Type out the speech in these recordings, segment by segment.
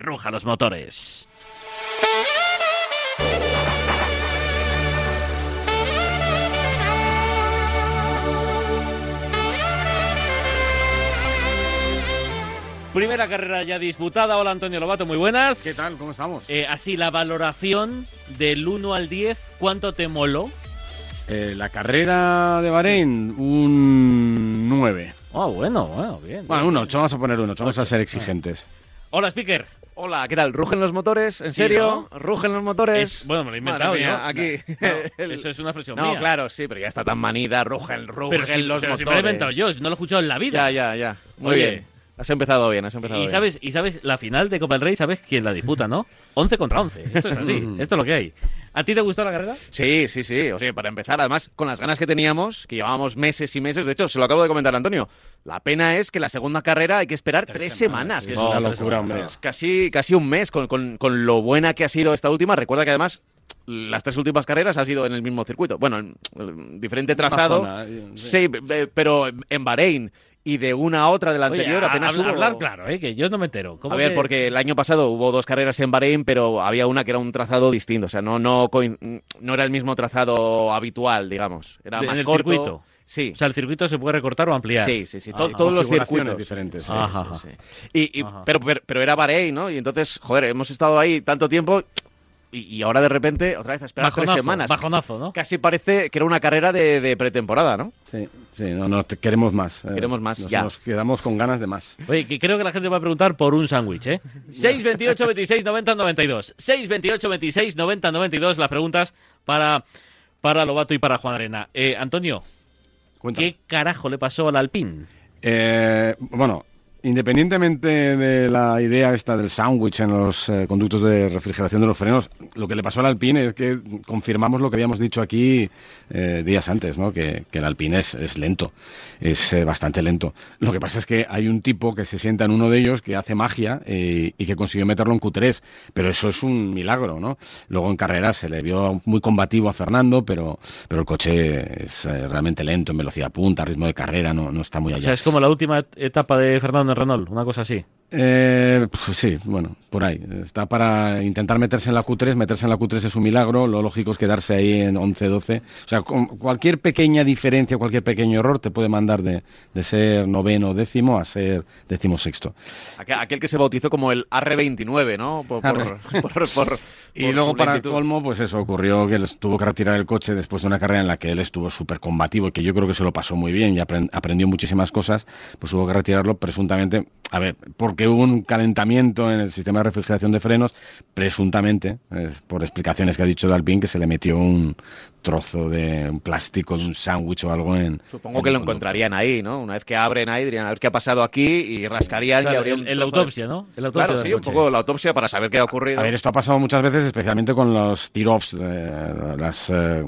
Ruja los motores. Primera carrera ya disputada. Hola Antonio Lobato, muy buenas. ¿Qué tal? ¿Cómo estamos? Eh, así, la valoración del 1 al 10, ¿cuánto te moló? Eh, la carrera de Bahrein, un 9. Ah, bueno, bueno, bien. Bueno, un 8, vamos a poner un 8, vamos a ser Ah. exigentes. Hola, speaker. Hola, ¿qué tal? ¿Rugen los motores? ¿En Sí, serio? ¿Rugen los motores? Es- bueno, me lo he inventado mía, yo. Aquí. No, El- Eso es una expresión No, mía. claro, sí, pero ya está tan manida. Rugen, rugen Pero si, los pero si motores. me lo he inventado yo, no lo he escuchado en la vida. Ya, ya, ya. Muy Oye. bien. Has empezado bien, has empezado Y bien. sabes, y sabes, la final de Copa del Rey, sabes quién la disputa, ¿no? 11 contra 11. Esto es así, esto es lo que hay. ¿A ti te gustó la carrera? Sí, sí, sí. O sea, para empezar, además, con las ganas que teníamos, que llevábamos meses y meses, de hecho, se lo acabo de comentar a Antonio. La pena es que la segunda carrera hay que esperar tres, semanas. que Es una locura, semanas, hombre. Es casi, casi un mes con, con- con lo buena que ha sido esta última. Recuerda que además las tres últimas carreras ha sido en el mismo circuito. Bueno, en, en diferente trazado. zona, sí. sí, eh, pero en Bahrein y de una a otra de la anterior Oye, a- apenas habla- hubo... hablar claro, ¿eh? que yo no me entero. ¿Cómo A ver, que- porque el año pasado hubo dos carreras en Bahrein, pero había una que era un trazado distinto. O sea, no, no, no era el mismo trazado habitual, digamos. Era ¿En más el corto. circuito? Sí. O sea, el circuito se puede recortar o ampliar. Sí, sí, sí. Ah, to- todos los circuitos. diferentes. sí. Ajá, Sí, sí. Y, y- Ajá. pero, pero, pero era Bahrein, ¿no? Y entonces, joder, hemos estado ahí tanto tiempo y, y ahora de repente otra vez a esperar Bajonazo, tres semanas. bajonazo, ¿no? Casi parece que era una carrera de, de pretemporada, ¿no? Sí, sí, no, no, te- queremos más. eh, Queremos más, nos, ya. Nos quedamos con ganas de más. Oye, que creo que la gente va a preguntar por un sándwich, ¿eh? 628 26 90 92. 628 26 90 92 las preguntas para, para Lobato y para Juan Arena. Eh, Antonio, Cuéntame. ¿qué carajo le pasó al Alpine? Eh, bueno, independientemente de la idea esta del sándwich en los eh, conductos de refrigeración de los frenos, lo que le pasó al Alpine es que confirmamos lo que habíamos dicho aquí eh, días antes, ¿no? que, el Alpine es, lento, es eh, bastante lento. Lo que pasa es que hay un tipo que se sienta en uno de ellos que hace magia eh, y que consiguió meterlo en Q3, pero eso es un milagro. ¿no? Luego en carrera se le vio muy combativo a Fernando, pero, pero el coche es eh, realmente lento en velocidad punta, ritmo de carrera, no, no está muy O allá. sea, es como la última et- etapa de Fernando Renault, una cosa así. Eh, pues sí, bueno, por ahí. Está para intentar meterse en la Q3. Meterse en la Q3 es un milagro. Lo lógico es quedarse ahí en 11-12. O sea, con cualquier pequeña diferencia, cualquier pequeño error te puede mandar de, de ser noveno o décimo a ser décimo sexto. Aquel, que se bautizó como el R29, ¿no? Por, por- por- por- Y luego para lentitud. colmo, pues eso, ocurrió que tuvo que retirar el coche después de una carrera en la que él estuvo súper combativo y que yo creo que se lo pasó muy bien y apren- aprendió muchísimas cosas, pues hubo que retirarlo presuntamente, a ver, porque hubo un calentamiento en el sistema de refrigeración de frenos, presuntamente, eh, por explicaciones que ha dicho Dalpin, que se le metió un trozo de un plástico, de un sándwich o algo en... Supongo en que lo encontrarían ahí, ¿no? Una vez que abren ahí, dirían, a ver qué ha pasado aquí y rascarían y Claro, habría en, un en la de- autopsia, ¿no? Autopsia Claro, sí, un poco la autopsia para saber qué ha ocurrido. A ver, esto ha pasado muchas veces, especialmente con los tear-offs, eh, las, eh,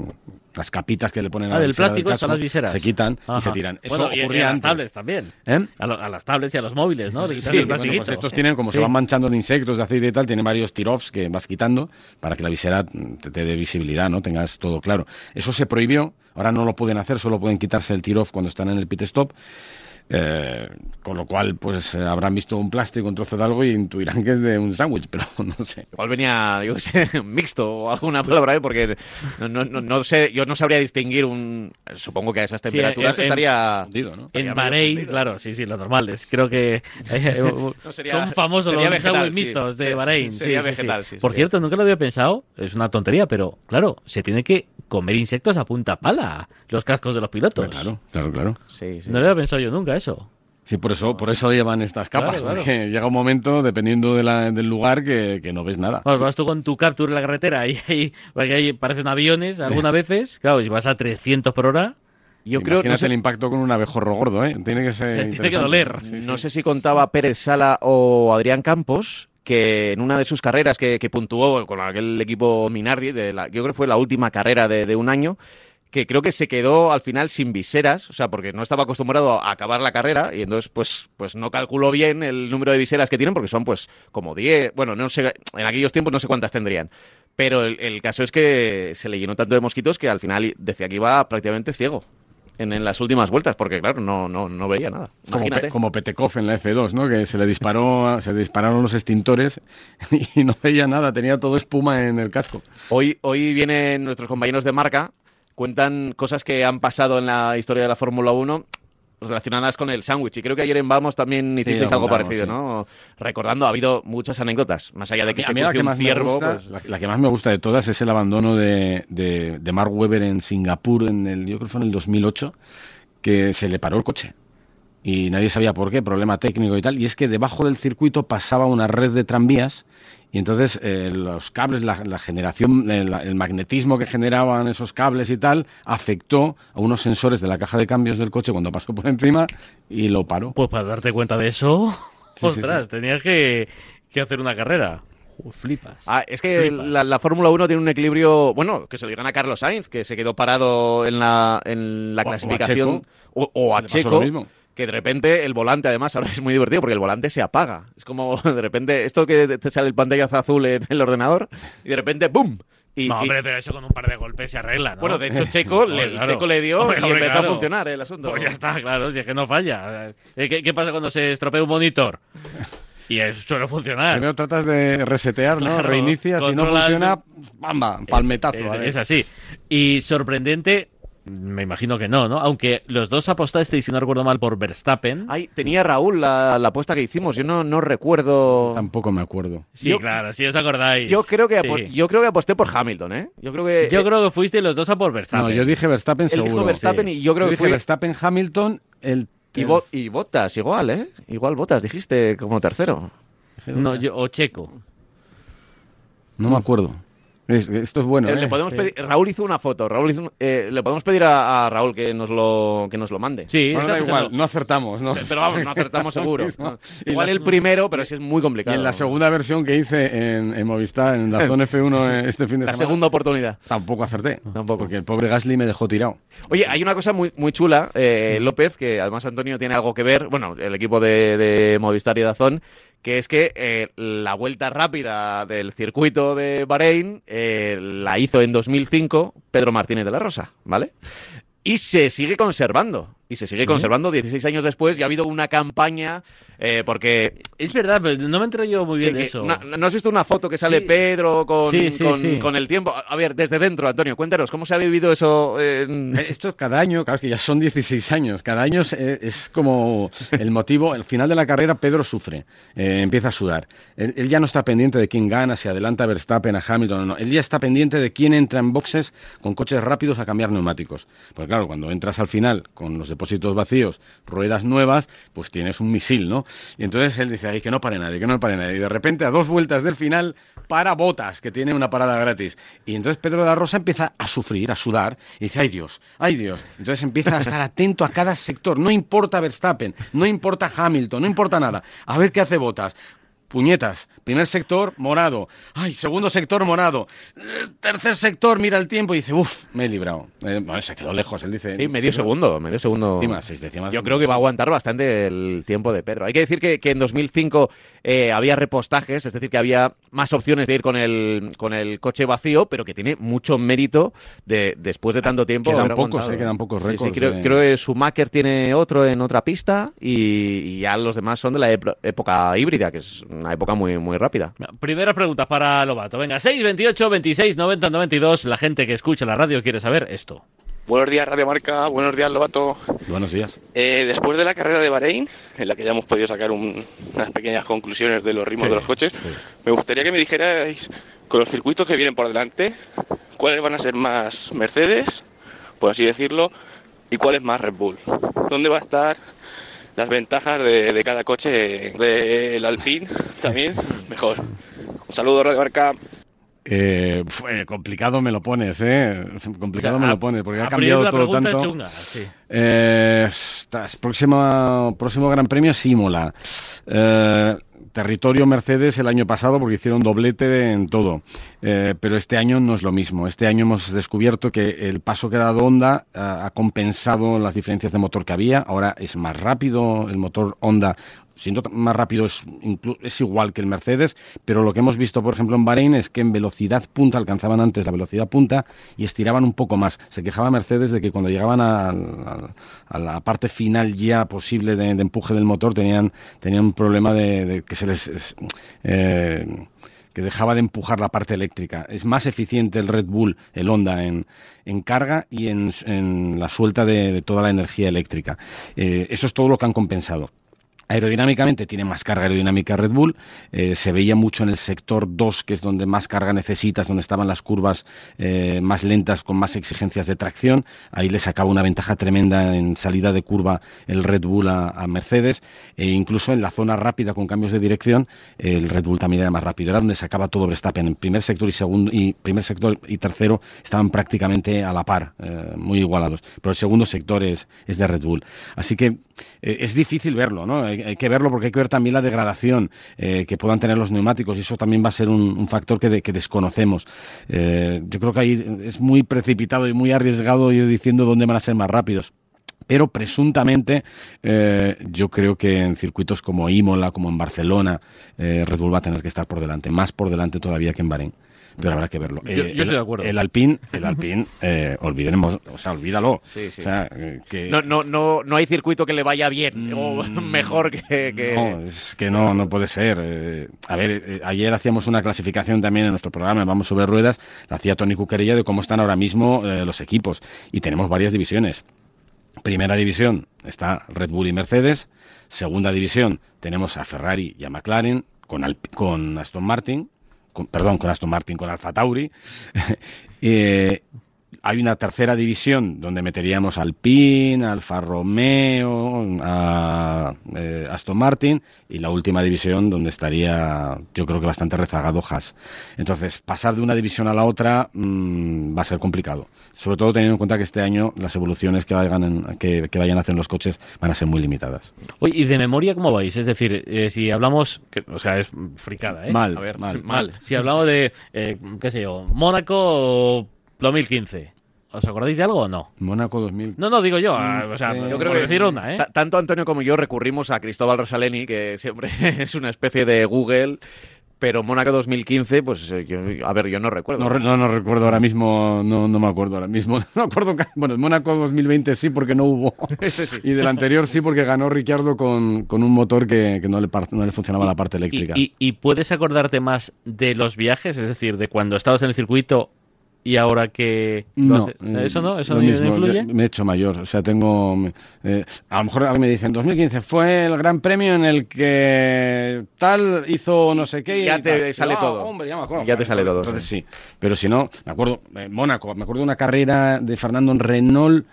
las capitas que le ponen a Ah, la del visera plástico casco, estas las viseras. Se quitan y se tiran. Eso bueno, y- y ocurría a las antes. tablets también. ¿Eh? A, lo- a las tablets y a los móviles, ¿no? Le Sí, el bueno. Pues estos tienen, como Sí. se van manchando de insectos, de aceite y tal, tienen varios tear-offs que vas quitando para que la visera te, te dé visibilidad, ¿no? Tengas todo claro. Eso se prohibió, ahora no lo pueden hacer, solo pueden quitarse el tear-off cuando están en el pit stop. Eh, con lo cual, pues eh, habrán visto un plástico, un trozo de algo y intuirán que es de un sándwich, pero no sé. Igual venía, yo qué sé, mixto o alguna palabra, ¿eh? porque no, no, no, no sé, yo no sabría distinguir un... Supongo que a esas temperaturas en- estaría... Hundido, ¿no? estaría En medio Bahrein, claro, sí, sí, lo normal es. Creo que eh, No, sería- son famosos sería los vegetal, sándwiches sí. mixtos de Sí, sí, Bahrein. sí, sería sí, sí. vegetal, sí, Por cierto, nunca lo había pensado, es una tontería, pero claro, se tiene que comer insectos a punta pala los cascos de los pilotos. Claro, claro, claro. Sí, sí. No lo había pensado yo nunca eso. Sí, por eso, por eso llevan estas capas, Claro, claro. porque llega un momento, dependiendo de la- del lugar, que, que no ves nada. Bueno, vas tú con tu Capture en la carretera y ahí, porque ahí parecen aviones algunas veces, claro, y vas a 300 por hora, Yo creo, no Imagínate sé, el impacto con un abejorro gordo, ¿eh? Tiene que ser Tiene que doler. Sí, sí. no sé si contaba Pérez Sala o Adrián Campos, que en una de sus carreras que, que puntuó con aquel equipo Minardi, de la, yo creo que fue la última carrera de, de un año, que creo que se quedó al final sin viseras, o sea, porque no estaba acostumbrado a acabar la carrera y entonces pues, pues no calculó bien el número de viseras que tienen porque son pues como 10, bueno, no sé, en aquellos tiempos no sé cuántas tendrían. Pero el, el caso es que se le llenó tanto de mosquitos que al final decía que iba prácticamente ciego. en, en las últimas vueltas, porque claro, no, no, no veía nada. Como. Pe- como Petekov en la F2, ¿no? Que se le disparó, se le dispararon los extintores y no veía nada, tenía todo espuma en el casco. Hoy, hoy vienen nuestros compañeros de marca, cuentan cosas que han pasado en la historia de la Fórmula 1 relacionadas con el sándwich. Y creo que ayer en Vamos también hicisteis algo parecido, sí. ¿no? Recordando, ha habido muchas anécdotas, más allá de que a se mí la cruce que un más ciervo, gusta, pues... la, la que más me gusta de todas es el abandono de, de, de Mark Webber en Singapur en el, yo creo que fue en el 2008, que se le paró el coche y nadie sabía por qué, problema técnico y tal, y es que debajo del circuito pasaba una red de tranvías y entonces eh, los cables, la, la generación, el, el magnetismo que generaban esos cables y tal, afectó a unos sensores de la caja de cambios del coche cuando pasó por encima y lo paró. Pues para darte cuenta de eso, Sí, ostras, sí. tenías que, que hacer una carrera. Uh, flipas. Ah, es que Flipas. la, la Fórmula 1 tiene un equilibrio, bueno, que se lo digan a Carlos Sainz, que se quedó parado en la, en la O a- o a clasificación, Checo. o, o a Checo, lo mismo. Que de repente el volante, además, ahora es muy divertido porque el volante se apaga. Es como de repente, esto que te sale el pantallazo azul en el ordenador, y de repente, ¡bum! Y, no, y- hombre, pero eso con un par de golpes se arregla, ¿no? bueno, de hecho, Checo, le, claro. Checo le dio Hombre, y hombre, empezó claro. a funcionar el asunto. Pues ya está, claro, si es que no falla. Eh, ¿Qué, qué pasa cuando se estropea un monitor? Y eso suele funcionar. Primero tratas de resetear, ¿no? Claro, Reinicias, si no funciona, ¡bamba! Palmetazo. Es, es así. Y sorprendente, me imagino que no, ¿no? Aunque los dos apostasteis, si no recuerdo mal, por Verstappen. Ay, tenía Raúl la, la apuesta que hicimos, yo no, no recuerdo... Tampoco me acuerdo. sí, yo- claro, si os acordáis. Yo creo, que Sí. yo creo que aposté por Hamilton, ¿eh? Yo creo que... Yo creo que fuiste los dos a por Verstappen. No, yo dije Verstappen él seguro. dijo Verstappen sí. y yo creo Yo que dije. Verstappen, Hamilton, el... Y, Bo- y Botas, igual, ¿eh? Igual Botas, dijiste como tercero. No, yo, o Checo. No me acuerdo. Es- esto es bueno, Eh, ¿eh? le podemos sí. pedir, Raúl hizo una foto. Raúl hizo un- eh, le podemos pedir a, a Raúl que nos lo que nos lo mande. Sí, Bueno, está da igual, no acertamos, ¿no? Pero vamos, no acertamos seguro. Y Igual la- el primero, pero sí es muy Y complicado. en la segunda versión que hice en, en Movistar, en la zona F1 este fin de La semana, segunda oportunidad. tampoco acerté. Tampoco. Porque el pobre Gasly me dejó tirado. Oye, hay una cosa muy, muy chula, eh, López, que además Antonio tiene algo que ver, bueno, el equipo de, de Movistar y Dazón, que es que eh, la vuelta rápida del circuito de Bahrein eh, la hizo en 2005 Pedro Martínez de la Rosa, ¿vale? Y se sigue conservando. Y se sigue conservando 16 años después y ha habido una campaña eh, porque... Es verdad, pero no me enteré yo muy bien que- de eso. ¿no, no has visto una foto que sale Sí. Pedro con, Sí, sí, con, sí. con el tiempo? A ver, desde dentro, Antonio, cuéntanos, ¿cómo se ha vivido eso? en- Eh, Esto cada año, claro que ya son 16 años, cada año es, eh, es como el motivo, al final de la carrera Pedro sufre, eh, empieza a sudar. Él, él ya no está pendiente de quién gana, si adelanta a Verstappen, a Hamilton no. Él ya está pendiente de quién entra en boxes con coches rápidos a cambiar neumáticos. Porque claro, cuando entras al final con los depósitos vacíos, ruedas nuevas, pues tienes un misil, ¿no? Y entonces él dice, ay, que no pare nadie, que no pare nadie. Y de repente, a dos vueltas del final, para Botas, que tiene una parada gratis. Y entonces Pedro de la Rosa empieza a sufrir, a sudar, y dice, ay Dios, ay Dios. Entonces empieza a estar atento a cada sector. No importa Verstappen, no importa Hamilton, no importa nada. A ver qué hace Botas. Puñetas, primer sector morado, ay, segundo sector morado, Eh, tercer sector mira el tiempo y dice, uff, me he librado. Eh, bueno, se quedó lejos, él dice. Sí, medio segundo, medio segundo. Encima, seis décimas. Yo creo que va a aguantar bastante el tiempo de Pedro. Hay que decir que, que en 2005 eh, había repostajes, es decir, que había más opciones de ir con el, con el coche vacío, pero que tiene mucho mérito de después de tanto tiempo. Quedan pocos, eh, quedan pocos Sí, sí, récords creo, de- creo que Schumacher tiene otro en otra pista y, y ya los demás son de la época híbrida, que es una época muy, muy rápida. Primeras preguntas para Lobato. Venga, 628 26 90 92. La gente que escucha la radio quiere saber esto. Buenos días, Radio Marca. Buenos días, Lobato. Buenos días. Eh, después de la carrera de Bahrein, en la que ya hemos podido sacar un- unas pequeñas conclusiones de los ritmos Sí, de los coches, me gustaría que me dijerais, con los circuitos que vienen por delante, cuáles van a ser más Mercedes, por así decirlo, y cuáles más Red Bull. ¿Dónde va a estar las ventajas de, de cada coche del Alpine? También, mejor. Un saludo, Radio Marca. Eh, fue complicado me lo pones, ¿eh? Complicado O sea, me a- lo pones, porque ha cambiado la todo tanto. chunga, sí. Eh, próxima, próximo Gran Premio Simola. Eh, territorio Mercedes el año pasado porque hicieron doblete en todo. Eh, pero este año no es lo mismo. Este año hemos descubierto que el paso que ha dado Honda eh, ha compensado las diferencias de motor que había. Ahora es más rápido el motor Honda siendo más rápido es, es, igual que el Mercedes, pero lo que hemos visto, por ejemplo, en Bahrein es que en velocidad punta alcanzaban antes la velocidad punta y estiraban un poco más. Se quejaba Mercedes de que cuando llegaban a, la parte final ya posible de, empuje del motor tenían, tenían un problema de, que se les... Eh, que dejaba de empujar la parte eléctrica. Es más eficiente el Red Bull, el Honda, en, en carga y en, en la suelta de, toda la energía eléctrica. Eh, eso es todo lo que han compensado. Aerodinámicamente tiene más carga aerodinámica Red Bull, eh, se veía mucho en el sector 2, que es donde más carga necesitas, donde estaban las curvas eh, más lentas con más exigencias de tracción, ahí le sacaba una ventaja tremenda en salida de curva el Red Bull a, Mercedes, e incluso en la zona rápida con cambios de dirección, el Red Bull también era más rápido, era donde sacaba todo Verstappen, en primer sector y segundo, y primer sector y tercero estaban prácticamente a la par, eh, muy igualados, pero el segundo sector es, es de Red Bull. Así que es difícil verlo, ¿no? hay, que verlo porque hay que ver también la degradación eh, que puedan tener los neumáticos y eso también va a ser un, factor que, desconocemos. Eh, yo creo que ahí es muy precipitado y muy arriesgado ir diciendo dónde van a ser más rápidos pero presuntamente eh, yo creo que en circuitos como Imola, como en Barcelona, Red Bull va a tener que estar por delante, más por delante todavía que en Bahrein pero habrá que verlo. Yo, eh, estoy de acuerdo. El Alpine, el Alpine eh, olvidemos, o sea, olvídalo. Sí, sí. Eh, no, no, no, no hay circuito que le vaya bien o mm, mejor que, No, es que no, no puede ser. a ver, ayer hacíamos una clasificación también en nuestro programa, Vamos sobre Ruedas, la hacía Tony Cuquerilla de cómo están ahora mismo los equipos. Y tenemos varias divisiones. Primera división está Red Bull y Mercedes. Segunda división tenemos a Ferrari y a McLaren con, con Aston Martin perdón, con Aston Martin, con Alfa Tauri. eh, hay una tercera división donde meteríamos Alpine, Alfa Romeo, a, eh, Aston Martin y la última división donde estaría yo creo que bastante rezagado Haas. Entonces, pasar de una división a la otra mm, va a ser complicado. Sobre todo teniendo en cuenta que este año las evoluciones que vayan, que, vayan a hacer los coches van a ser muy limitadas. Oye, ¿y de memoria cómo vais? Es decir, eh, si hablamos, que, o sea, es fricada, ¿eh? Mal, a ver, mal, mal. Si hablamos de, eh, qué sé yo, Mónaco 2015. ¿Os acordáis de algo o no? Mónaco 2000. No, no, digo yo. Mm, o sea, eh, yo creo que decir una, ¿eh? Tanto Antonio como yo recurrimos a Cristóbal Rosaleni, que siempre es una especie de Google. Pero Mónaco 2015, pues eh, a ver, yo no recuerdo. No, no, recuerdo ahora mismo, no, no me acuerdo ahora mismo. No acuerdo, bueno, Mónaco 2020 sí porque no hubo. Y del anterior sí porque ganó Ricciardo con, con un motor que, que no, le, no, le, funcionaba la parte eléctrica. Y, y, puedes acordarte más de los viajes? Es decir, de cuando estabas en el circuito y ahora que no, eso no eso no influye me he hecho mayor o sea tengo eh, a lo mejor me dicen 2015 fue el gran premio en el que tal hizo no sé qué y ya te sale ah, todo. hombre, ya, me acuerdo, ya te sale todo entonces sí. pero si no me acuerdo Mónaco me acuerdo de una carrera de Fernando en Renault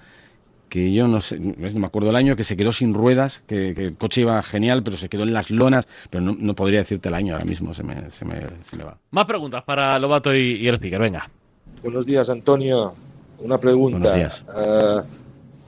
que yo no sé, no me acuerdo el año, que se quedó sin ruedas, que, el coche iba genial, pero se quedó en las lonas, pero no, podría decirte el año ahora mismo, se me, se me, se me va. Más preguntas para Lobato y, y el speaker, venga. Buenos días, Antonio. Una pregunta. Eh,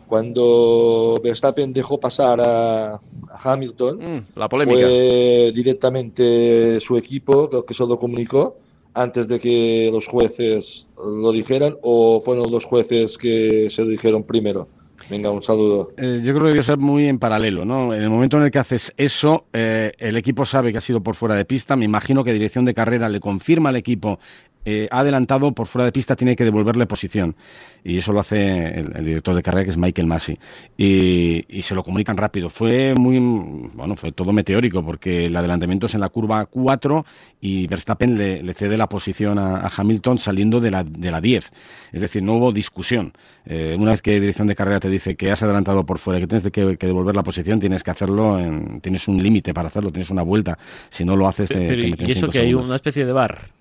cuando Verstappen dejó pasar a, Hamilton, mm, la polémica. fue directamente su equipo lo que solo comunicó antes de que los jueces lo dijeran o fueron los jueces que se lo dijeron primero. Venga, un saludo. Eh, yo creo que debe ser muy en paralelo, ¿no? En el momento en el que haces eso, eh, el equipo sabe que ha sido por fuera de pista. Me imagino que dirección de carrera le confirma al equipo eh, ha adelantado por fuera de pista, tiene que devolverle posición. Y eso lo hace el, director de carrera, que es Michael Massey. Y, se lo comunican rápido. Fue muy, bueno, fue todo meteórico, porque el adelantamiento es en la curva 4 y Verstappen le, cede la posición a, Hamilton saliendo de la, de la 10. Es decir, no hubo discusión. Eh, una vez que dirección de carrera te dice que has adelantado por fuera y que tienes que, devolver la posición, tienes que hacerlo, en, tienes un límite para hacerlo, tienes una vuelta. Si no lo haces, te, ¿Y eso que hay una especie de bar?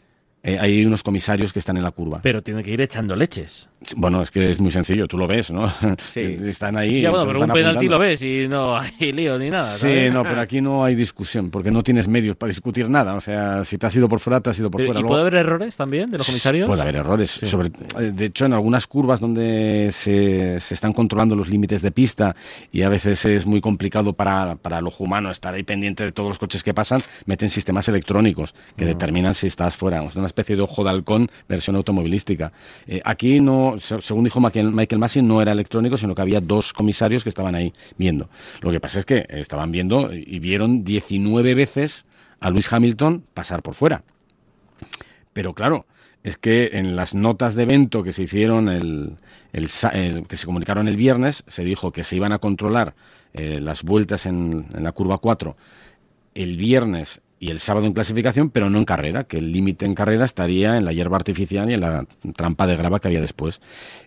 Eh, hay unos comisarios que están en la curva. Pero tiene que ir echando leches. Bueno, es que es muy sencillo, tú lo ves, ¿no? Sí. Están ahí. Ya, bueno, pero un penalti lo ves y no hay lío ni nada. Sí, no, pero aquí no hay discusión, porque no tienes medios para discutir nada. O sea, si te has ido por fuera, te has ido por fuera. ¿Y puede haber errores también de los comisarios? Puede haber errores. Sobre, eh, de hecho, en algunas curvas donde se, se, están controlando los límites de pista y a veces es muy complicado para, para el ojo humano estar ahí pendiente de todos los coches que pasan, meten sistemas electrónicos que determinan si estás fuera. Es una especie de ojo de halcón versión automovilística. Eh, aquí no según dijo Michael, Michael Massey, no era electrónico, sino que había dos comisarios que estaban ahí viendo. Lo que pasa es que estaban viendo y vieron 19 veces a Luis Hamilton pasar por fuera. Pero claro, es que en las notas de evento que se hicieron, el, que se comunicaron el viernes, se dijo que se iban a controlar eh, las vueltas en, en, la curva 4 el viernes y el sábado en clasificación, pero no en carrera, que el límite en carrera estaría en la hierba artificial y en la trampa de grava que había después.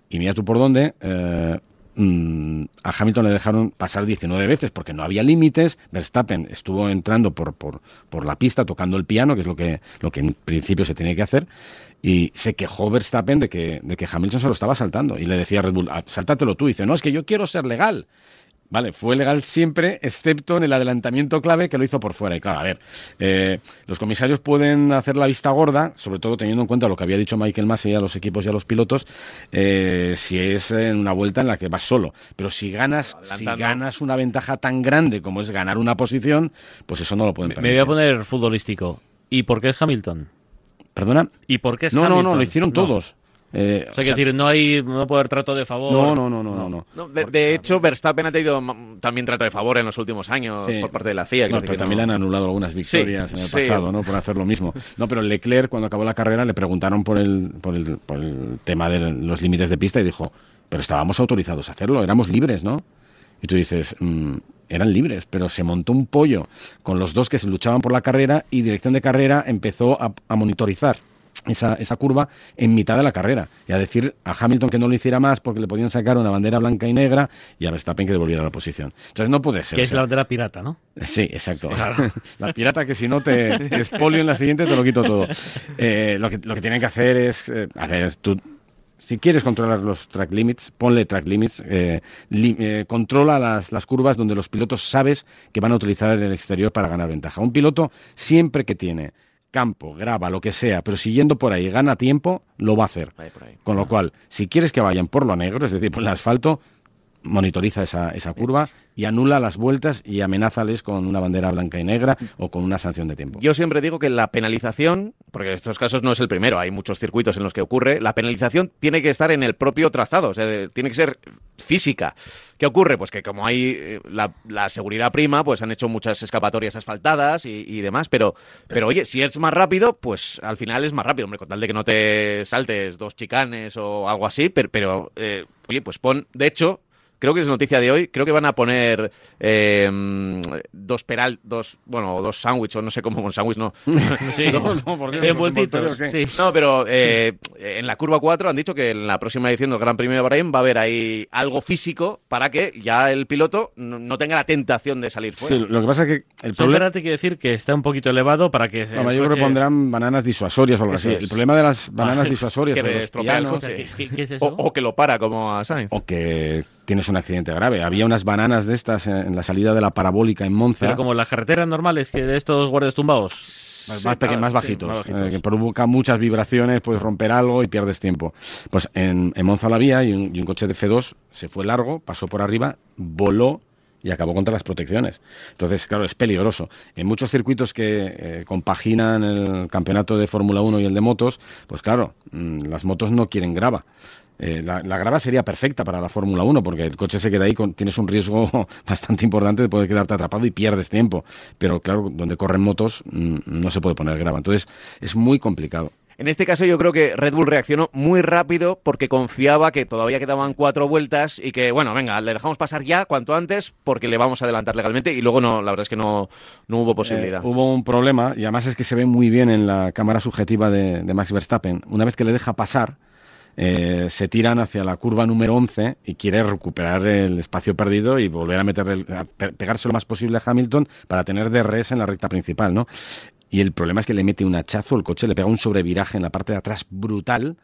Y mira tú por dónde, eh, mm, a Hamilton le dejaron pasar 19 veces porque no había límites. Verstappen estuvo entrando por, por, por, la pista tocando el piano, que es lo que, lo que en principio se tiene que hacer. Y se quejó Verstappen de que, de que Hamilton se lo estaba saltando. Y le decía a Red Bull, ah, sáltatelo tú. Dice, no, es que yo quiero ser legal. Vale, fue legal siempre, excepto en el adelantamiento clave que lo hizo por fuera. Y claro, a ver, eh, los comisarios pueden hacer la vista gorda, sobre todo teniendo en cuenta lo que había dicho Michael Massey a los equipos y a los pilotos, eh, si es en una vuelta en la que vas solo. Pero si ganas, si ganas una ventaja tan grande como es ganar una posición, pues eso no lo pueden permitir. Me voy a poner futbolístico. ¿Y por qué es Hamilton? ¿Perdona? ¿Y por qué es no, Hamilton? No, no, lo hicieron todos. Eh, o sea, que decir, no hay no puede haber trato de favor. No, no, no, no, no. no. de, de, hecho, Verstappen ha tenido también trato de favor en los últimos años por parte de la FIA. No, pero también le han anulado algunas victorias en el pasado, ¿no? Por hacer lo mismo. No, pero Leclerc, cuando acabó la carrera, le preguntaron por el, por el, por el tema de los límites de pista y dijo, pero estábamos autorizados a hacerlo, éramos libres, ¿no? Y tú dices, mmm, eran libres, pero se montó un pollo con los dos que se luchaban por la carrera y dirección de carrera empezó a, a monitorizar esa, esa curva en mitad de la carrera y a decir a Hamilton que no lo hiciera más porque le podían sacar una bandera blanca y negra y a Verstappen que devolviera la posición. Entonces no puede ser. Que es la bandera pirata, ¿no? Sí, exacto. la pirata que si no te, te expolio en la siguiente te lo quito todo. Eh, lo, que, lo que tienen que hacer es, eh, a ver, tú si quieres controlar los track limits, ponle track limits, eh, li, eh, controla las, las, curvas donde los pilotos sabes que van a utilizar el exterior para ganar ventaja. Un piloto siempre que tiene campo, grava, lo que sea, pero siguiendo por ahí, gana tiempo, lo va a hacer. Con lo cual, si quieres que vayan por lo negro, es decir, por el asfalto, monitoriza esa, esa curva y anula las vueltas y amenázales con una bandera blanca y negra o con una sanción de tiempo. Yo siempre digo que la penalización, porque en estos casos no es el primero, hay muchos circuitos en los que ocurre, la penalización tiene que estar en el propio trazado, o sea, tiene que ser física. ¿Qué ocurre? Pues que como hay la, la seguridad prima, pues han hecho muchas escapatorias asfaltadas y, y, demás, pero, pero oye, si es más rápido, pues al final es más rápido, hombre, con tal de que no te saltes dos chicanes o algo así, pero, pero eh, oye, pues pon, de hecho, creo que es noticia de hoy, creo que van a poner eh, dos peral, dos, bueno, dos sándwiches, o no sé cómo, un sándwich no. Sí, no, no, porque de sí. No, pero eh, en la curva 4 han dicho que en la próxima edición del Gran Premio de Bahrein va a haber ahí algo físico para que ya el piloto no, tenga la tentación de salir fuera. Sí, lo que pasa es que el problema... te quiere decir que está un poquito elevado para que... No, yo creo que pondrán bananas disuasorias o algo así. Es. El problema de las bananas disuasorias... que estropea el coche. ¿Qué, qué es eso? O, o que lo para, como a Sainz. O que tienes un accidente grave. Había unas bananas de estas en la salida de la parabólica en Monza. Pero como las carreteras normales, que de estos guardias tumbados. Más, más, pequeños, más bajitos, sí, más bajitos. Eh, que provoca muchas vibraciones, puedes romper algo y pierdes tiempo. Pues en, en Monza la había y un, y un coche de F2 se fue largo, pasó por arriba, voló y acabó contra las protecciones. Entonces, claro, es peligroso. En muchos circuitos que eh, compaginan el campeonato de Fórmula 1 y el de motos, pues claro, mmm, las motos no quieren grava. Eh, la, la, grava sería perfecta para la Fórmula 1 porque el coche se queda ahí, con, tienes un riesgo bastante importante de poder quedarte atrapado y pierdes tiempo. Pero claro, donde corren motos mmm, no se puede poner grava. Entonces es muy complicado. En este caso yo creo que Red Bull reaccionó muy rápido porque confiaba que todavía quedaban cuatro vueltas y que, bueno, venga, le dejamos pasar ya cuanto antes porque le vamos a adelantar legalmente y luego no, la verdad es que no, no hubo posibilidad. Eh, hubo un problema y además es que se ve muy bien en la cámara subjetiva de, de Max Verstappen. Una vez que le deja pasar, eh, se tiran hacia la curva número 11 y quiere recuperar el espacio perdido y volver a meterle, a pegarse lo más posible a Hamilton para tener DRS en la recta principal, ¿no? Y el problema es que le mete un hachazo, el coche le pega un sobreviraje en la parte de atrás brutal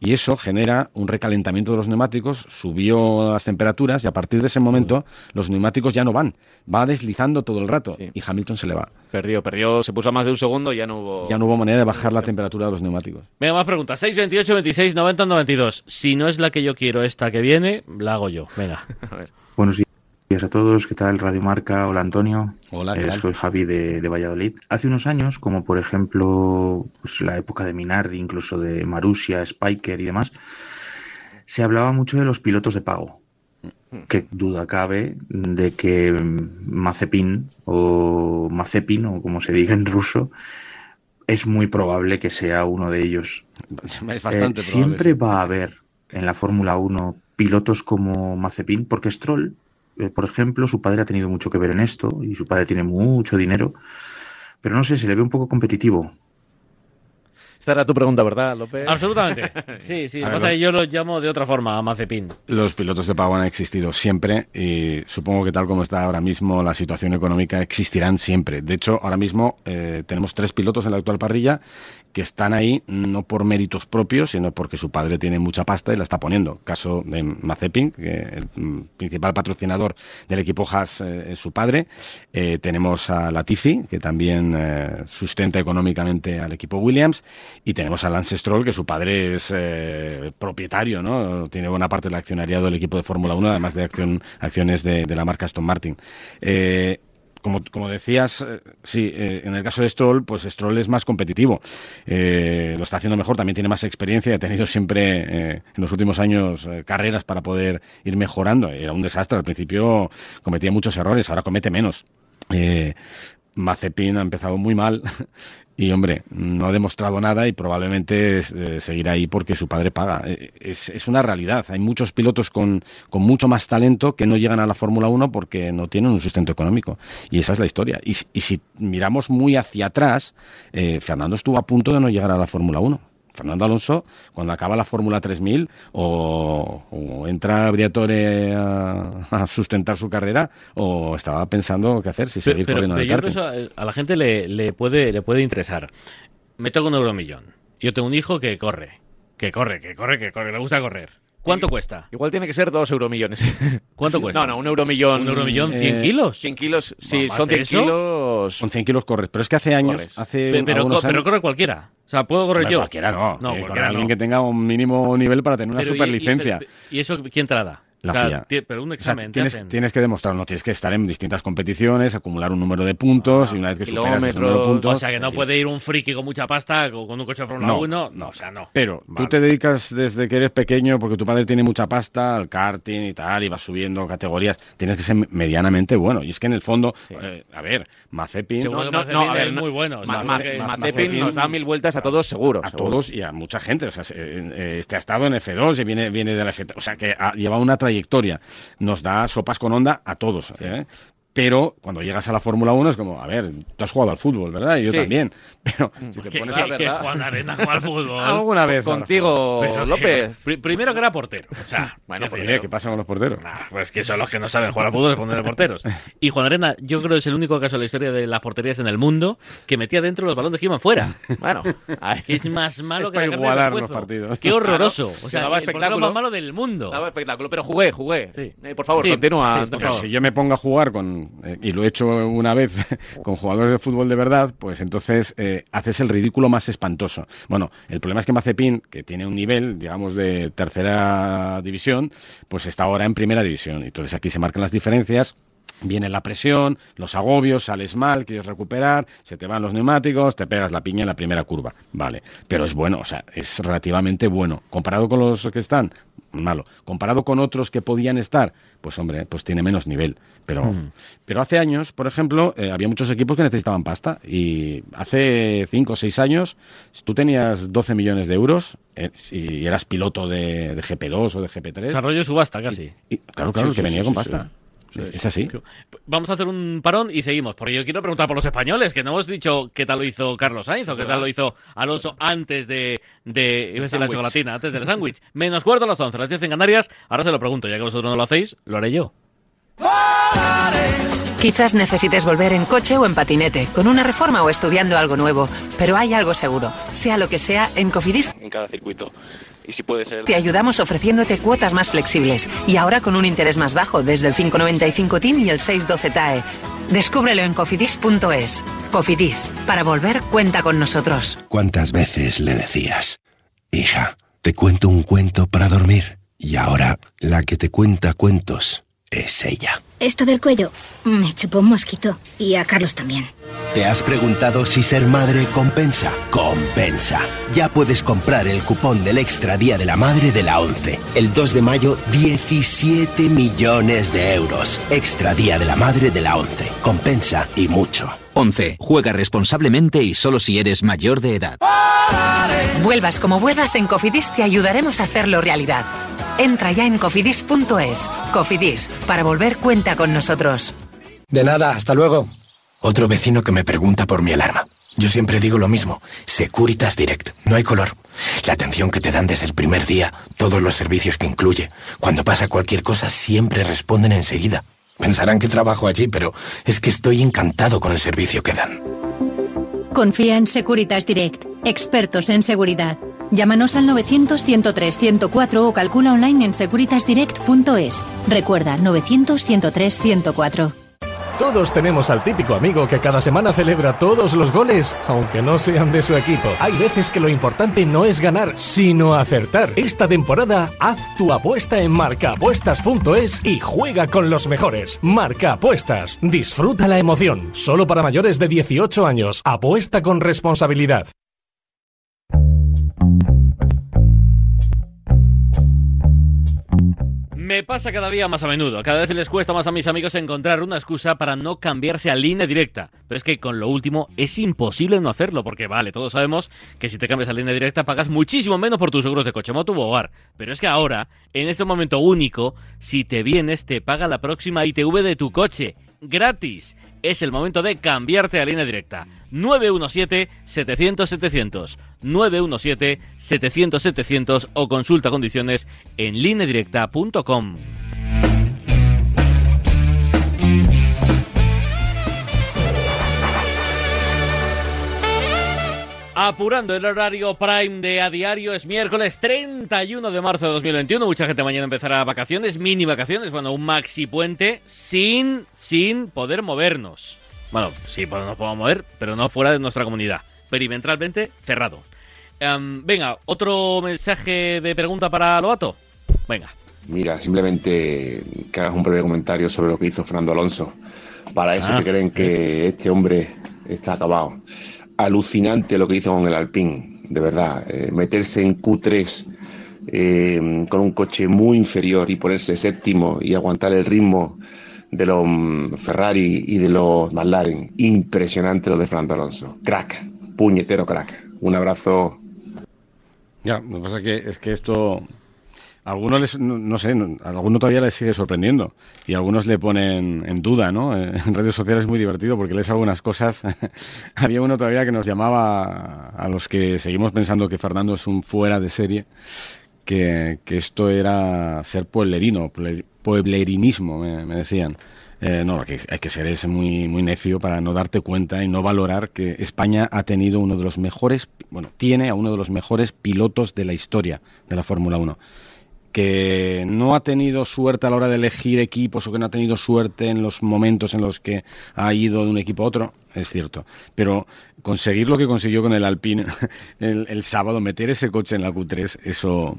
y eso genera un recalentamiento de los neumáticos, subió las temperaturas y a partir de ese momento los neumáticos ya no van, va deslizando todo el rato sí. y Hamilton se le va. Perdió, perdió, se puso a más de un segundo y ya no hubo... Ya no hubo manera de bajar la temperatura de los neumáticos. Venga, más preguntas. 6, 28, 26, 90, 92. Si no es la que yo quiero esta que viene, la hago yo. Venga. a ver. Buenos días días a todos, ¿qué tal Radio Marca? Hola Antonio. Hola, eh, soy Javi de, de, Valladolid. Hace unos años, como por ejemplo pues, la época de Minardi, incluso de Marusia, Spiker y demás, se hablaba mucho de los pilotos de pago. Que duda cabe de que Mazepin o Mazepin, o como se diga en ruso, es muy probable que sea uno de ellos. Es Eh, bastante probable, siempre va a haber en la Fórmula 1 pilotos como Mazepin, porque Stroll, eh, por ejemplo, su padre ha tenido mucho que ver en esto y su padre tiene mucho dinero, pero no sé, se le ve un poco competitivo. Esta era tu pregunta, ¿verdad, López? Absolutamente. Sí, sí. Lo pasa que yo lo llamo de otra forma a Mazepin. Los pilotos de pago han existido siempre y supongo que tal como está ahora mismo la situación económica existirán siempre. De hecho, ahora mismo eh, tenemos tres pilotos en la actual parrilla que están ahí no por méritos propios, sino porque su padre tiene mucha pasta y la está poniendo. Caso de Mazepin, que el principal patrocinador del equipo Haas eh, es su padre. Eh, tenemos a Latifi, que también eh, sustenta económicamente al equipo Williams. Y tenemos a Lance Stroll, que su padre es propietario, ¿no? Tiene buena parte del accionariado del equipo de Fórmula 1, además de acción, acciones de, de la marca Aston Martin. Como, como decías, eh, sí, eh, en el caso de Stroll, pues Stroll es más competitivo. Eh, lo está haciendo mejor, también tiene más experiencia, ha tenido siempre en los últimos años carreras para poder ir mejorando. Era un desastre, al principio cometía muchos errores, ahora comete menos. Mazepin ha empezado muy mal y, hombre, no ha demostrado nada y probablemente eh, seguirá ahí porque su padre paga. Eh, Es, es una realidad. Hay muchos pilotos con, con mucho más talento que no llegan a la Fórmula 1 porque no tienen un sustento económico. Y esa es la historia. Y, si miramos muy hacia atrás, eh, Fernando estuvo a punto de no llegar a la Fórmula 1. Fernando Alonso, cuando acaba la Fórmula 3000, o, o entra Briatore a, a sustentar su carrera, o estaba pensando qué hacer, si Pero, seguir pero- corriendo en pero karting. a, a la gente le, le puede, le puede interesar. Me toca un euromillón. Yo tengo un hijo que corre. Que corre, que corre, que corre. Le gusta correr. ¿Cuánto cuesta? Igual tiene que ser dos euromillones. ¿Cuánto cuesta? No, no, un euromillón. ¿Un euromillón? ¿100 eh, kilos? 100 kilos. Sí, ¿Más son de 100 eso? kilos. Con 100 kilos corres, pero es que hace años, Corres. hace Pe- pero, corre cualquiera. O sea, ¿puedo correr yo? Cualquiera no, No, cualquiera alguien no. que tenga un mínimo nivel para tener una Pero y- y- superlicencia. pero- ¿Y eso quién te la da? La O sea, FIA. ti- Pero un O sea, examen tienes, hacen. tienes que demostrarlo, tienes que estar en distintas competiciones, acumular un número de puntos Ah, y una vez que superas ese número de puntos... O sea, que no puede ir un friki con mucha pasta con con un coche de Fórmula No, 1. no. o sea, no. Pero Vale. tú te dedicas desde que eres pequeño, porque tu padre tiene mucha pasta, al karting y tal, y vas subiendo categorías, tienes que ser medianamente bueno. Y es que en el fondo, eh, a ver, Mazepin... Seguro No, que no, Mazepin no, a ver, es muy bueno. o sea, Ma- Ma- que- Ma- Mazepin Mazepin- nos da mil vueltas a todos, seguro. a seguro. todos y a mucha gente. O sea, se- eh, este ha estado en F2 y viene, viene de la F3. O sea, que ha llevado una trayectoria. Nos da sopas con onda a todos. ¿eh? Pero cuando llegas a la Fórmula 1 es como, a ver, tú has jugado al fútbol, ¿verdad? Y yo Sí. también. Pero si te que, pones que- a que verdad. Juan Arena juega al fútbol. alguna vez Contigo, Pero que- López. pri- primero que era portero. O sea, Bueno, digo. ¿qué pasa con los porteros? Nah, pues que son los que no saben jugar al fútbol, se ponen de porteros. Y Juan Arena, yo creo que es el único caso de la historia de las porterías en el mundo que metía dentro los balones que iban fuera. Bueno, Que es más malo Es que para la igualar los partidos. Qué horroroso. O sea, Daba el espectáculo. más malo del mundo. daba espectáculo. Pero jugué, jugué. Sí. Eh, por favor, Sí, continúa. sí, por Pero favor. si yo me pongo a jugar con, eh, y lo he hecho una vez, con jugadores de fútbol de verdad, pues entonces eh, haces el ridículo más espantoso. Bueno, el problema es que Mazepin, que tiene un nivel, digamos, de tercera división, pues está ahora en primera división. Entonces aquí se marcan las diferencias. Viene la presión, los agobios, sales mal, quieres recuperar, se te van los neumáticos, te pegas la piña en la primera curva. Vale, pero es bueno, o sea, es relativamente bueno. Comparado con los que están, malo. Comparado con otros que podían estar, pues hombre, pues tiene menos nivel. Pero, Hmm. pero hace años, por ejemplo, eh, había muchos equipos que necesitaban pasta. Y hace 5 o 6 años, si tú tenías 12 millones de euros eh, y eras piloto de, de GP2 o de GP3. Desarrollo subasta casi. y- claro, claro, Sí, que sí, venía sí, con pasta. Sí. Es, es así. Vamos a hacer un parón y seguimos, porque yo quiero preguntar por los españoles, que no hemos dicho qué tal lo hizo Carlos Sainz o qué tal lo hizo Alonso antes de, de iba a decir la chocolatina, antes del sándwich. Menos cuarto a las 11, las 10 en Canarias. Ahora se lo pregunto, ya que vosotros no lo hacéis, lo haré yo. Quizás necesites volver en coche o en patinete, con una reforma o estudiando algo nuevo, pero hay algo seguro. Sea lo que sea, en Cofidis en cada circuito. Y si puede ser... te ayudamos ofreciéndote cuotas más flexibles y ahora con un interés más bajo desde el 595 TIN y el 612 TAE. Descúbrelo en cofidis.es. Cofidis, para volver cuenta con nosotros. ¿Cuántas veces le decías, hija, te cuento un cuento para dormir? Y ahora la que te cuenta cuentos es ella. Esto del cuello me chupó un mosquito y a Carlos también. ¿Te has preguntado si ser madre compensa? Compensa. Ya puedes comprar el cupón del Extra Día de la Madre de la 11. El 2 de mayo, 17 millones de euros. Extra Día de la Madre de la 11. Compensa y mucho. 11. Juega responsablemente y solo si eres mayor de edad. Vuelvas como vuelvas, en Cofidis te ayudaremos a hacerlo realidad. Entra ya en cofidis.es. Cofidis, para volver cuenta con nosotros. De nada, hasta luego. Otro vecino que me pregunta por mi alarma. Yo siempre digo lo mismo, Securitas Direct, no hay color. La atención que te dan desde el primer día, todos los servicios que incluye. Cuando pasa cualquier cosa siempre responden enseguida. Pensarán que trabajo allí, pero es que estoy encantado con el servicio que dan. Confía en Securitas Direct, expertos en seguridad. Llámanos al 900-103-104 o calcula online en securitasdirect.es. Recuerda, 900-103-104. Todos tenemos al típico amigo que cada semana celebra todos los goles, aunque no sean de su equipo. Hay veces que lo importante no es ganar, sino acertar. Esta temporada, haz tu apuesta en marcaapuestas.es y juega con los mejores. Marca Apuestas. Disfruta la emoción. Solo para mayores de 18 años. Apuesta con responsabilidad. Me pasa cada día más a menudo. Cada vez les cuesta más a mis amigos encontrar una excusa para no cambiarse a línea directa. Pero es que con lo último es imposible no hacerlo, porque vale, todos sabemos que si te cambias a línea directa pagas muchísimo menos por tus seguros de coche, moto u hogar. Pero es que ahora, en este momento único, si te vienes, te paga la próxima ITV de tu coche. Gratis. Es el momento de cambiarte a línea directa. 917-700-700. 917-700-700 o consulta condiciones en lineadirecta.com. Apurando el horario prime de a diario es miércoles 31 de marzo de 2021. Mucha gente mañana empezará vacaciones, mini vacaciones, bueno, un maxi puente sin, sin poder movernos. Bueno, sí, pues nos podemos mover, pero no fuera de nuestra comunidad. Perimetralmente cerrado. Em, venga, otro mensaje de pregunta para Lobato. Venga. Mira, simplemente que hagas un breve comentario sobre lo que hizo Fernando Alonso. Para eso Ah, que creen que este hombre está acabado. Alucinante lo que hizo con el Alpine, de verdad. Eh, meterse en Q3 eh, con un coche muy inferior y ponerse séptimo y aguantar el ritmo de los mm, Ferrari y de los McLaren. Impresionante lo de Fernando Alonso. Crack, puñetero crack. Un abrazo. Ya, lo que pasa es que, es que esto. Algunos les, no, no sé, a alguno todavía les sigue sorprendiendo y algunos le ponen en duda, ¿no? Eh, En redes sociales es muy divertido porque lees algunas cosas. Había uno todavía que nos llamaba a los que seguimos pensando que Fernando es un fuera de serie, que, que esto era ser pueblerino, puebler- pueblerinismo, me, me decían. Eh, no, que hay que ser es muy, muy necio para no darte cuenta y no valorar que España ha tenido uno de los mejores, bueno, tiene a uno de los mejores pilotos de la historia de la Fórmula 1 que no ha tenido suerte a la hora de elegir equipos o que no ha tenido suerte en los momentos en los que ha ido de un equipo a otro, es cierto. Pero conseguir lo que consiguió con el Alpine el, el sábado, meter ese coche en la Q3, eso...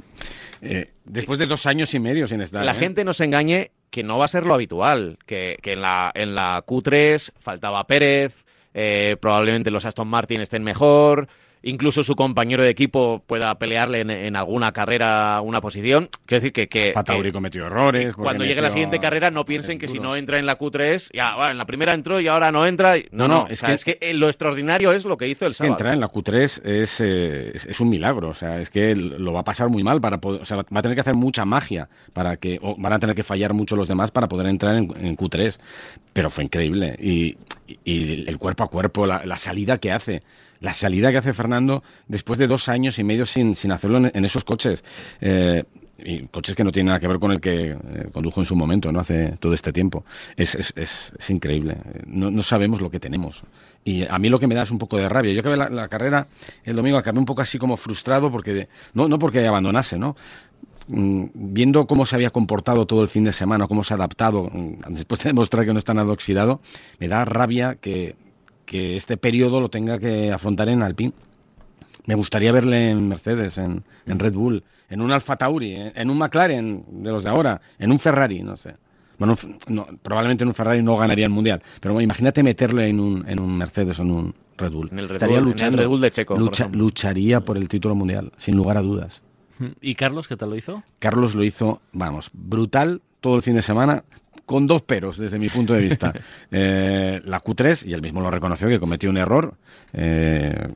eh, después de dos años y medio sin estar... la ¿eh? gente no se engañe que no va a ser lo habitual, que, que en, la, en la Q3 faltaba Pérez, eh, probablemente los Aston Martin estén mejor, incluso su compañero de equipo pueda pelearle en, en alguna carrera una posición. Quiero decir que, que, Alfa Tauri que cometió errores. cuando llegue la siguiente carrera no piensen que si no entra en la Q3, ya, bueno, en la primera entró y ahora no entra. No, No, no, no, es, es que, que- es que eh, lo extraordinario es lo que hizo el sábado. entrar en la Q3 es, eh, es, es un milagro, o sea, es que lo va a pasar muy mal para poder, o sea, va a tener que hacer mucha magia para que, o van a tener que fallar mucho los demás para poder entrar en, en Q3, pero fue increíble y, y- y el cuerpo a cuerpo, la, la salida que hace, la salida que hace Fernando después de dos años y medio sin, sin hacerlo en, esos coches. Eh, y coches que no tienen nada que ver con el que eh, condujo en su momento, ¿no? Hace todo este tiempo. Es, es, es, es increíble. No, no sabemos lo que tenemos. Y a mí lo que me da es un poco de rabia. Yo acabé la, la carrera el domingo, acabé un poco así como frustrado, porque no, no porque abandonase, ¿no? Mm, Viendo cómo se había comportado todo el fin de semana, cómo se ha adaptado, mm, después de demostrar que no está nada oxidado, me da rabia que, que este periodo lo tenga que afrontar en Alpine. Me gustaría verle en Mercedes, en, en Red Bull, en un Alfa Tauri, en, en un McLaren de los de ahora, en un Ferrari, no sé. Bueno, no, probablemente en un Ferrari no ganaría el mundial, pero bueno, imagínate meterle en un, en un Mercedes o en un Red Bull. En el Red Estaría Bull- en el luchando. Red Bull de Checo, Lucha- lucharía por el título mundial, sin lugar a dudas. ¿Y Carlos qué tal lo hizo? Carlos lo hizo, vamos, brutal todo el fin de semana, con dos peros desde mi punto de vista. Eh, la Q3, y él mismo lo reconoció, que cometió un error, eh,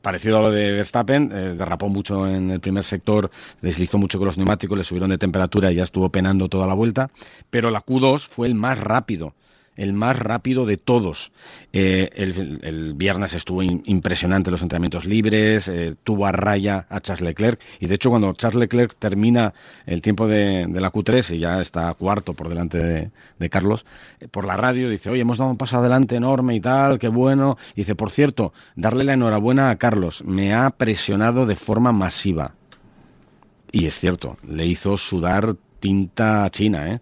parecido a lo de Verstappen, eh, derrapó mucho en el primer sector, deslizó mucho con los neumáticos, le subieron de temperatura y ya estuvo penando toda la vuelta, pero la Q2 fue el más rápido el más rápido de todos. Eh, el, viernes estuvo impresionante los entrenamientos libres, eh, tuvo a raya a Charles Leclerc y de hecho cuando Charles Leclerc termina el tiempo de, la Q3 y ya está cuarto por delante de, Carlos, eh, por la radio dice, oye, hemos dado un paso adelante enorme y tal, qué bueno. Dice, por cierto, darle la enhorabuena a Carlos, me ha presionado de forma masiva. Y es cierto, le hizo sudar tinta china, ¿eh?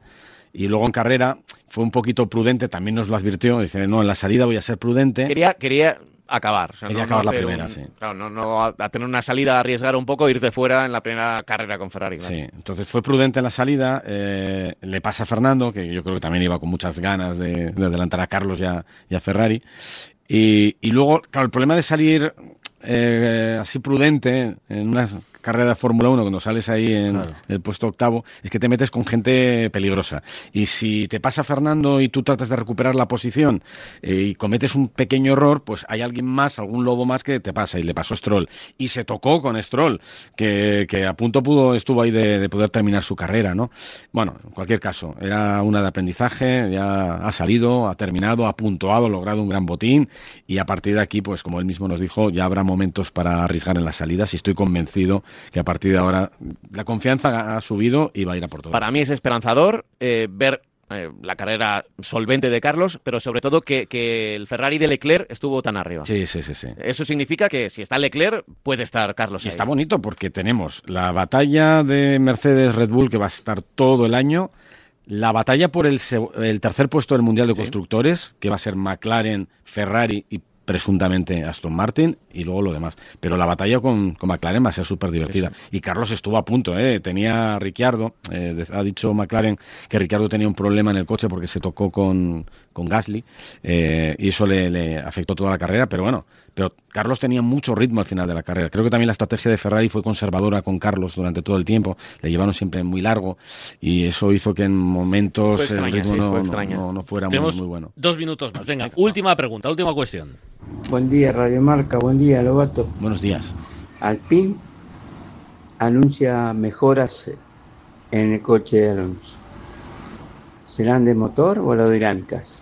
Y luego en carrera fue un poquito prudente, también nos lo advirtió, dice, no, en la salida voy a ser prudente. Quería, quería acabar. o sea, Quería no- no acabar la primera, un- sí. Claro, no, no a, a tener una salida, arriesgar un poco, irte fuera en la primera carrera con Ferrari. claro. Sí, entonces fue prudente en la salida, eh, le pasa a Fernando, que yo creo que también iba con muchas ganas de, de adelantar a Carlos y a, y a Ferrari. Y, y luego, claro, el problema de salir eh, así prudente en una carrera de Fórmula 1, cuando sales ahí en Claro. el puesto octavo, es que te metes con gente peligrosa. Y si te pasa Fernando y tú tratas de recuperar la posición eh, y cometes un pequeño error, pues hay alguien más, algún lobo más que te pasa. Y le pasó Stroll. Y se tocó con Stroll, que, que a punto pudo, estuvo ahí de, de poder terminar su carrera, ¿no? Bueno, en cualquier caso, era una de aprendizaje, ya ha salido, ha terminado, ha puntuado, ha logrado un gran botín y a partir de aquí, pues como él mismo nos dijo, ya habrá momentos para arriesgar en las salidas y estoy convencido que a partir de ahora la confianza ha subido y va a ir a por todo. Para mí es esperanzador eh, ver eh, la carrera solvente de Carlos, pero sobre todo que, que el Ferrari de Leclerc estuvo tan arriba. Sí, sí, sí, sí. Eso significa que si está Leclerc, puede estar Carlos. Y ahí. está bonito porque tenemos la batalla de Mercedes-Red Bull que va a estar todo el año, la batalla por el tercer puesto del Mundial de Constructores, que va a ser McLaren, Ferrari y presuntamente Aston Martin, y luego lo demás. Pero la batalla con, con McLaren va a ser súper divertida. Y Carlos estuvo a punto, ¿eh? tenía a Ricciardo, eh, ha dicho McLaren que Ricciardo tenía un problema en el coche porque se tocó con, con Gasly, eh, y eso le, le afectó toda la carrera, pero bueno, pero Carlos tenía mucho ritmo al final de la carrera. Creo que también la estrategia de Ferrari fue conservadora con Carlos durante todo el tiempo. Le llevaron siempre muy largo y eso hizo que en momentos Fue el extraña, ritmo sí, no, no- extraña. no- no fuera muy, muy bueno. dos minutos más. Venga, última pregunta, última cuestión. Buen día, Radio Marca. Buen día, Lobato. Buenos días. Alpine anuncia mejoras en el coche de Alonso. ¿Serán de motor o aerodinámicas?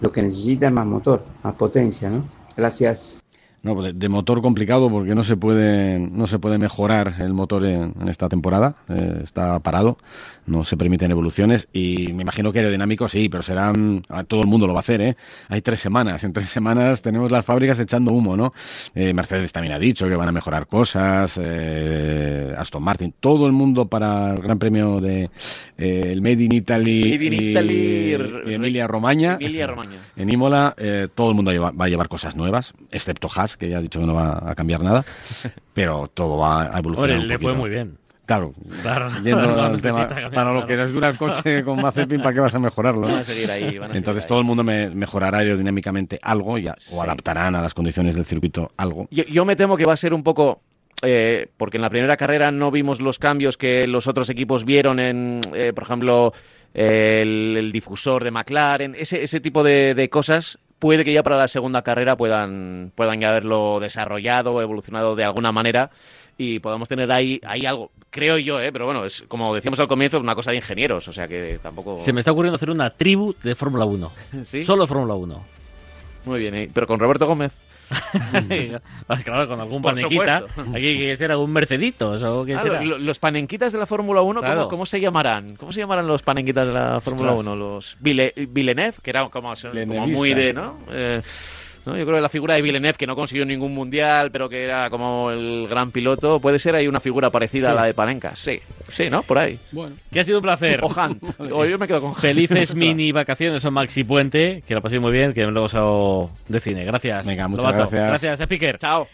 Lo que necesita es más motor, más potencia, ¿no? Gracias. No, pues de, motor complicado porque no se puede no se puede mejorar el motor en, en esta temporada. Eh, está parado, no se permiten evoluciones y me imagino que aerodinámico sí, pero serán todo el mundo lo va a hacer, ¿eh? Hay tres semanas, en tres semanas tenemos las fábricas echando humo, ¿no? Eh, Mercedes también ha dicho que van a mejorar cosas, eh, Aston Martin, todo el mundo para el Gran Premio de eh, el Made in Italy, Made in y- Italy, y Emilia Romagna. Emilia Romagna. En Imola eh, todo el mundo va a llevar cosas nuevas, excepto Haas, que ya ha dicho que no va a cambiar nada, pero todo va a evolucionar Hombre, un le fue muy bien. Claro, Claro. el tema, cambiar para lo que les dura el coche con Mazepin, ¿para qué vas a mejorarlo? Van a seguir ahí, van a Entonces seguir todo el mundo me- mejorará aerodinámicamente algo ya, o adaptarán a las condiciones del circuito algo. Yo, yo me temo que va a ser un poco. eh, porque en la primera carrera no vimos los cambios que los otros equipos vieron en, eh, por ejemplo, el, el difusor de McLaren, ese, ese tipo de, de cosas. Puede que ya para la segunda carrera puedan, puedan ya haberlo desarrollado, evolucionado de alguna manera y podamos tener ahí, ahí algo, creo yo, ¿eh? pero bueno, es como decíamos al comienzo, una cosa de ingenieros, o sea que tampoco... Se me está ocurriendo hacer una tribu de Fórmula 1. ¿Sí? Solo Fórmula 1. Muy bien, ¿eh? pero con Roberto Gómez. Claro, con algún Por panequita. supuesto. Aquí hay que ser algún Merceditos o qué será. lo- los panenquitas de la Fórmula 1, ¿cómo, Claro. cómo se llamarán? ¿Cómo se llamarán los panenquitas de la Fórmula Ostras. 1? Los Ville- Villeneuve, que era como, como muy de, ¿no? Eh, ¿no? Yo creo que la figura de Villeneuve, que no consiguió ningún mundial, pero que era como el gran piloto, puede ser ahí una figura parecida Sí. a la de Panenka. Sí, sí, ¿no? Por ahí. Bueno. Que ha sido un placer. O Hunt. O yo me quedo con. Felices mini vacaciones o Maxi Puente. Que lo paséis muy bien, que luego salgo de cine. Gracias. Venga, muchas Lobato. gracias. Gracias, Speaker. Chao.